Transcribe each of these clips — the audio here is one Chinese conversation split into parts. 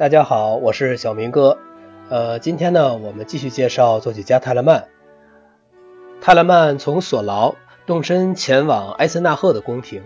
大家好，我是小明哥。呃，今天呢，我们继续介绍作曲家泰勒曼。泰勒曼从索劳动身前往埃森纳赫的宫廷，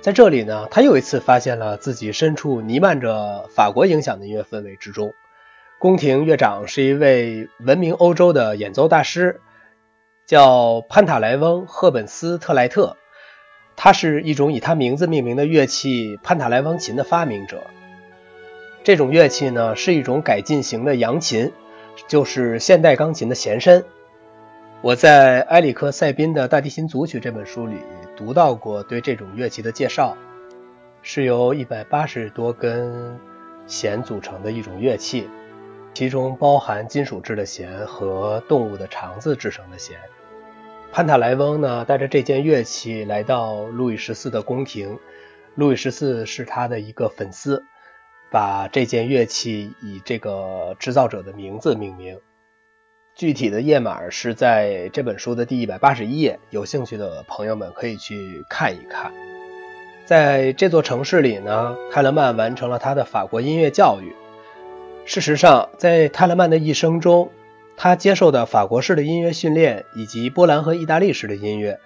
在这里呢，他又一次发现了自己身处弥漫着法国影响的音乐氛围之中。宫廷乐长是一位闻名欧洲的演奏大师，叫潘塔莱翁·赫本斯特莱特。他是一种以他名字命名的乐器——潘塔莱翁琴的发明者。这种乐器呢，是一种改进型的扬琴，就是现代钢琴的前身。我在埃里克·塞宾的《大提琴组曲》这本书里读到过对这种乐器的介绍，是由一百八十多根弦组成的一种乐器，其中包含金属制的弦和动物的肠子制成的弦。潘塔莱翁呢，带着这件乐器来到路易十四的宫廷，路易十四是他的一个粉丝。把这件乐器以这个制造者的名字命名，具体的页码是在这本书的第一百八十一页，有兴趣的朋友们可以去看一看。在这座城市里呢，泰勒曼完成了他的法国音乐教育。事实上，在泰勒曼的一生中，他接受的法国式的音乐训练以及波兰和意大利式的音乐，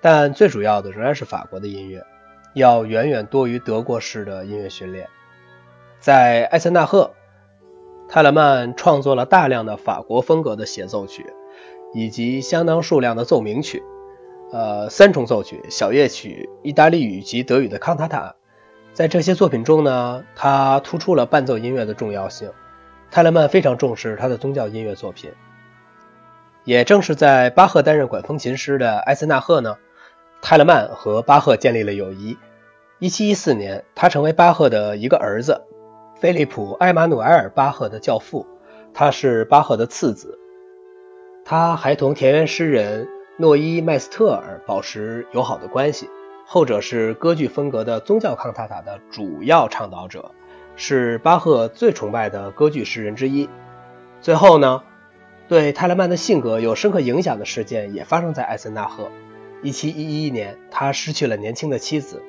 但最主要的仍然是法国的音乐，要远远多于德国式的音乐训练。在艾森纳赫，泰勒曼创作了大量的法国风格的协奏曲，以及相当数量的奏鸣曲，呃，三重奏曲、小夜曲、意大利语及德语的康塔塔。在这些作品中呢，他突出了伴奏音乐的重要性。泰勒曼非常重视他的宗教音乐作品。也正是在巴赫担任管风琴师的艾森纳赫呢，泰勒曼和巴赫建立了友谊。1714年，他成为巴赫的一个儿子。菲利普·埃马努埃尔·巴赫的教父，他是巴赫的次子。他还同田园诗人诺伊·麦斯特尔保持友好的关系，后者是歌剧风格的宗教康塔塔的主要倡导者，是巴赫最崇拜的歌剧诗人之一。最后呢，对泰勒曼的性格有深刻影响的事件也发生在艾森纳赫。1711年，他失去了年轻的妻子。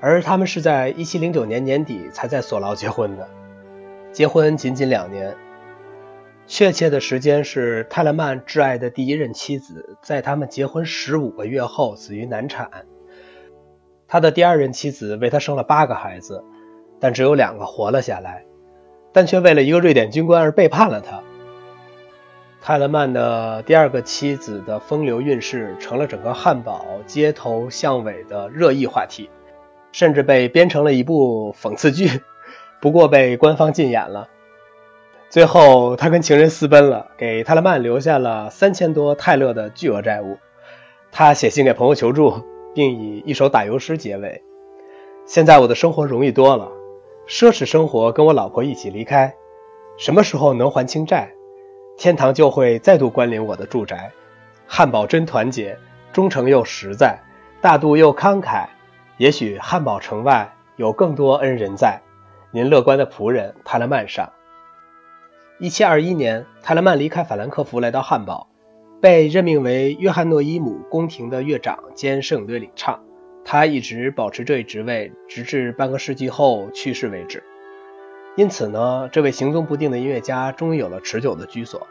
而他们是在1709年年底才在索劳结婚的，结婚仅仅两年，确切的时间是泰勒曼挚爱的第一任妻子在他们结婚十五个月后死于难产。他的第二任妻子为他生了八个孩子，但只有两个活了下来，但却为了一个瑞典军官而背叛了他。泰勒曼的第二个妻子的风流韵事成了整个汉堡街头巷尾的热议话题。甚至被编成了一部讽刺剧，不过被官方禁演了。最后，他跟情人私奔了，给泰勒曼留下了三千多泰勒的巨额债务。他写信给朋友求助，并以一首打油诗结尾：“现在我的生活容易多了，奢侈生活跟我老婆一起离开。什么时候能还清债，天堂就会再度关临我的住宅。汉堡真团结，忠诚又实在，大度又慷慨。”也许汉堡城外有更多恩人在，您乐观的仆人泰勒曼上。一七二一年，泰勒曼离开法兰克福，来到汉堡，被任命为约翰诺伊姆宫廷的乐长兼圣队领唱。他一直保持这一职位，直至半个世纪后去世为止。因此呢，这位行踪不定的音乐家终于有了持久的居所。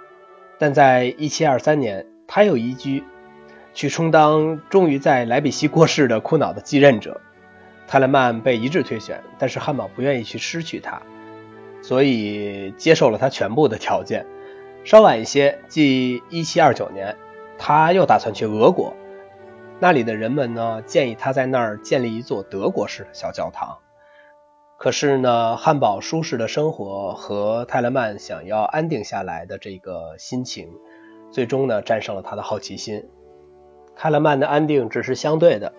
但在一七二三年，他又移居。去充当终于在莱比锡过世的苦恼的继任者，泰勒曼被一致推选，但是汉堡不愿意去失去他，所以接受了他全部的条件。稍晚一些，即1729年，他又打算去俄国，那里的人们呢建议他在那儿建立一座德国式的小教堂。可是呢，汉堡舒适的生活和泰勒曼想要安定下来的这个心情，最终呢战胜了他的好奇心。泰勒曼的安定只是相对的，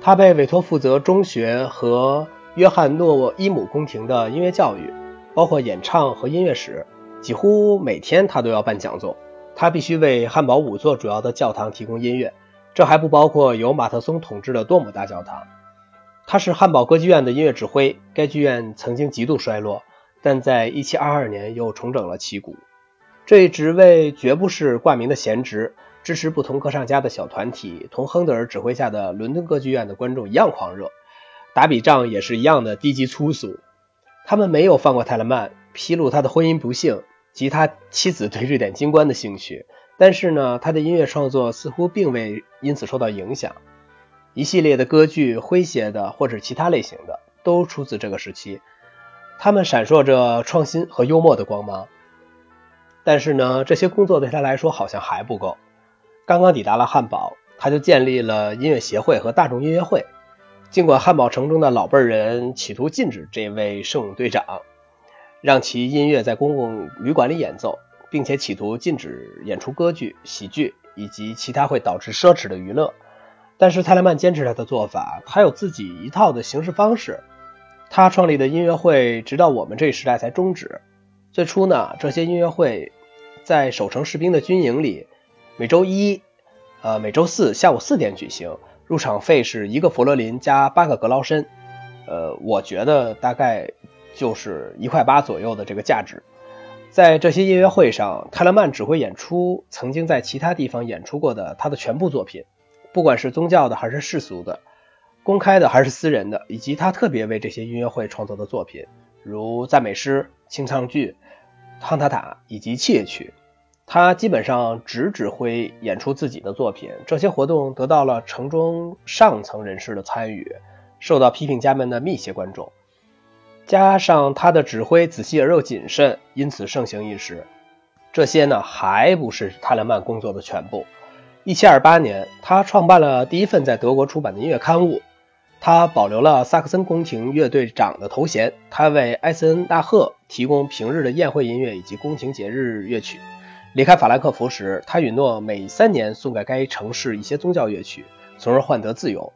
他被委托负责中学和约翰诺伊姆宫廷的音乐教育，包括演唱和音乐史。几乎每天他都要办讲座。他必须为汉堡五座主要的教堂提供音乐，这还不包括由马特松统治的多姆大教堂。他是汉堡歌剧院的音乐指挥，该剧院曾经极度衰落，但在1722年又重整了旗鼓。这一职位绝不是挂名的闲职。支持不同歌唱家的小团体，同亨德尔指挥下的伦敦歌剧院的观众一样狂热，打笔仗也是一样的低级粗俗。他们没有放过泰勒曼，披露他的婚姻不幸及他妻子对瑞典金冠的兴趣，但是呢，他的音乐创作似乎并未因此受到影响。一系列的歌剧，诙谐的或者其他类型的，都出自这个时期，他们闪烁着创新和幽默的光芒。但是呢，这些工作对他来说好像还不够。刚刚抵达了汉堡，他就建立了音乐协会和大众音乐会。尽管汉堡城中的老辈人企图禁止这位圣勇队长让其音乐在公共旅馆里演奏，并且企图禁止演出歌剧、喜剧以及其他会导致奢侈的娱乐，但是泰勒曼坚持他的做法，他有自己一套的行事方式。他创立的音乐会直到我们这一时代才终止。最初呢，这些音乐会在守城士兵的军营里，每周一、呃每周四下午四点举行。入场费是一个佛罗林加八个格劳申，呃，我觉得大概就是一块八左右的这个价值。在这些音乐会上，泰勒曼只会演出曾经在其他地方演出过的他的全部作品，不管是宗教的还是世俗的，公开的还是私人的，以及他特别为这些音乐会创作的作品，如赞美诗、清唱剧、康塔塔以及器乐曲。他基本上只指挥演出自己的作品，这些活动得到了城中上层人士的参与，受到批评家们的密切关注。加上他的指挥仔细而又谨慎，因此盛行一时。这些呢，还不是泰勒曼工作的全部。1728年，他创办了第一份在德国出版的音乐刊物。他保留了萨克森宫廷乐队长的头衔。他为埃森纳赫提供平日的宴会音乐以及宫廷节日乐曲。离开法兰克福时，他允诺每三年送给该城市一些宗教乐曲，从而换得自由，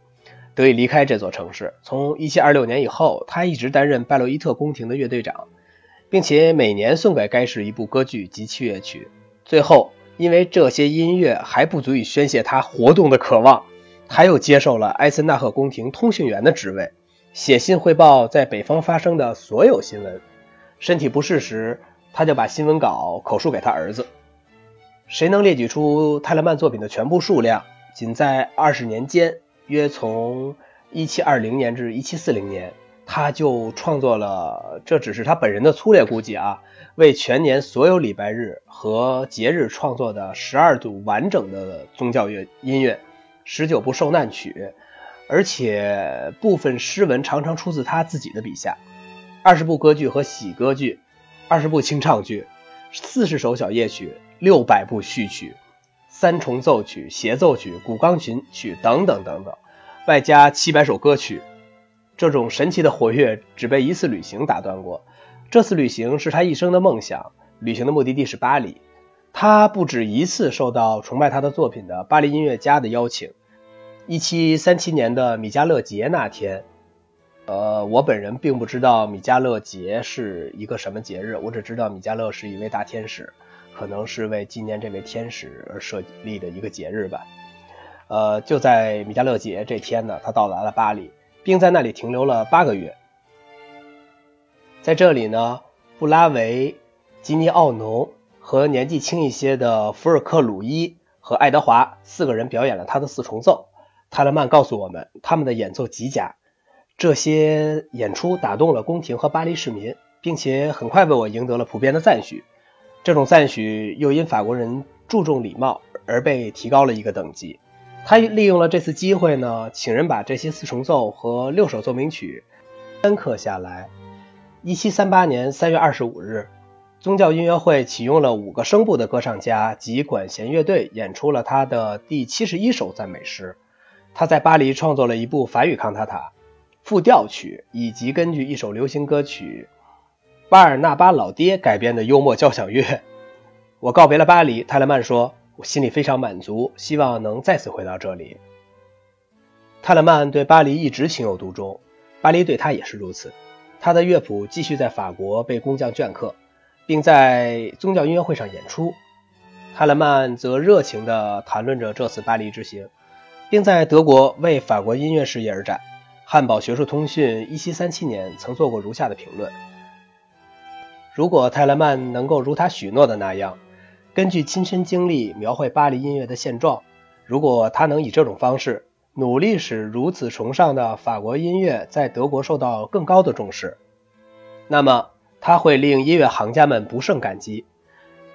得以离开这座城市。从1726年以后，他一直担任拜洛伊特宫廷的乐队长，并且每年送给该市一部歌剧及其乐曲。最后，因为这些音乐还不足以宣泄他活动的渴望，他又接受了埃森纳赫宫廷通讯员的职位，写信汇报在北方发生的所有新闻。身体不适时，他就把新闻稿口述给他儿子。谁能列举出泰勒曼作品的全部数量？仅在二十年间，约从一七二零年至一七四零年，他就创作了，这只是他本人的粗略估计啊，为全年所有礼拜日和节日创作的十二组完整的宗教乐音乐，十九部受难曲，而且部分诗文常常出自他自己的笔下，二十部歌剧和喜歌剧，二十部清唱剧，四十首小夜曲。六百部序曲、三重奏曲、协奏曲、古钢琴曲等等等等，外加七百首歌曲。这种神奇的活跃只被一次旅行打断过。这次旅行是他一生的梦想。旅行的目的地是巴黎。他不止一次受到崇拜他的作品的巴黎音乐家的邀请。一七三七年的米迦勒节那天，呃，我本人并不知道米迦勒节是一个什么节日，我只知道米迦勒是一位大天使。可能是为纪念这位天使而设立的一个节日吧。呃，就在米迦勒节这天呢，他到达了巴黎，并在那里停留了八个月。在这里呢，布拉维、吉尼奥农和年纪轻一些的福尔克鲁伊和爱德华四个人表演了他的四重奏。泰勒曼告诉我们，他们的演奏极佳。这些演出打动了宫廷和巴黎市民，并且很快为我赢得了普遍的赞许。这种赞许又因法国人注重礼貌而被提高了一个等级。他利用了这次机会呢，请人把这些四重奏和六首奏鸣曲单刻下来。一七三八年三月二十五日，宗教音乐会启用了五个声部的歌唱家及管弦乐队，演出了他的第七十一首赞美诗。他在巴黎创作了一部法语康塔塔、复调曲，以及根据一首流行歌曲。巴尔纳巴老爹改编的幽默交响乐。我告别了巴黎，泰勒曼说：“我心里非常满足，希望能再次回到这里。”泰勒曼对巴黎一直情有独钟，巴黎对他也是如此。他的乐谱继续在法国被工匠镌刻，并在宗教音乐会上演出。泰勒曼则热情地谈论着这次巴黎之行，并在德国为法国音乐事业而战。汉堡学术通讯1737年曾做过如下的评论。如果泰勒曼能够如他许诺的那样，根据亲身经历描绘巴黎音乐的现状，如果他能以这种方式努力使如此崇尚的法国音乐在德国受到更高的重视，那么他会令音乐行家们不胜感激。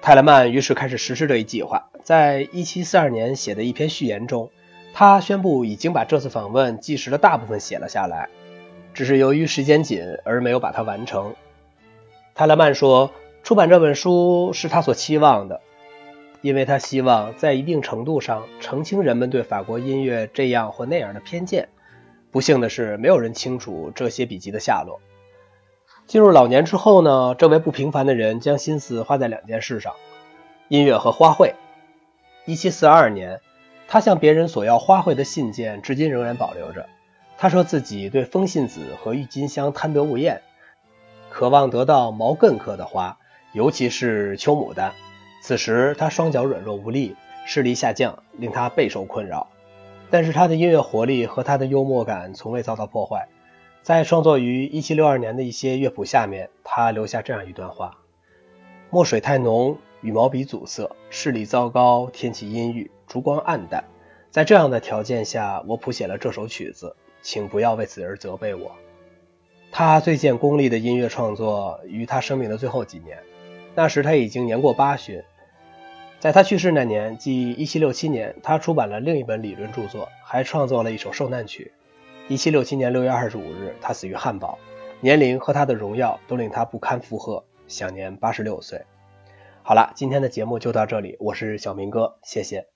泰勒曼于是开始实施这一计划，在1742年写的一篇序言中，他宣布已经把这次访问纪实的大部分写了下来，只是由于时间紧而没有把它完成。泰勒曼说，出版这本书是他所期望的。因为他希望在一定程度上澄清人们对法国音乐这样或那样的偏见。不幸的是，没有人清楚这些笔记的下落。进入老年之后呢，这位不平凡的人将心思花在两件事上：音乐和花卉。1742年，他向别人索要花卉的信件至今仍然保留着。他说自己对风信子和郁金香贪得无厌，渴望得到毛茛科的花，尤其是秋牡丹。此时他双脚软弱无力，视力下降，令他备受困扰。但是他的音乐活力和他的幽默感从未遭到破坏。在创作于1762年的一些乐谱下面，他留下这样一段话：墨水太浓，羽毛笔阻塞，视力糟糕，天气阴郁，烛光暗淡。在这样的条件下，我谱写了这首曲子，请不要为此而责备我。他最见功力的音乐创作于他生命的最后几年，那时他已经年过八旬。在他去世那年，即1767年，他出版了另一本理论著作，还创作了一首受难曲。1767年6月25日，他死于汉堡，年龄和他的荣耀都令他不堪负荷，享年86岁。好了，今天的节目就到这里，我是小明哥，谢谢。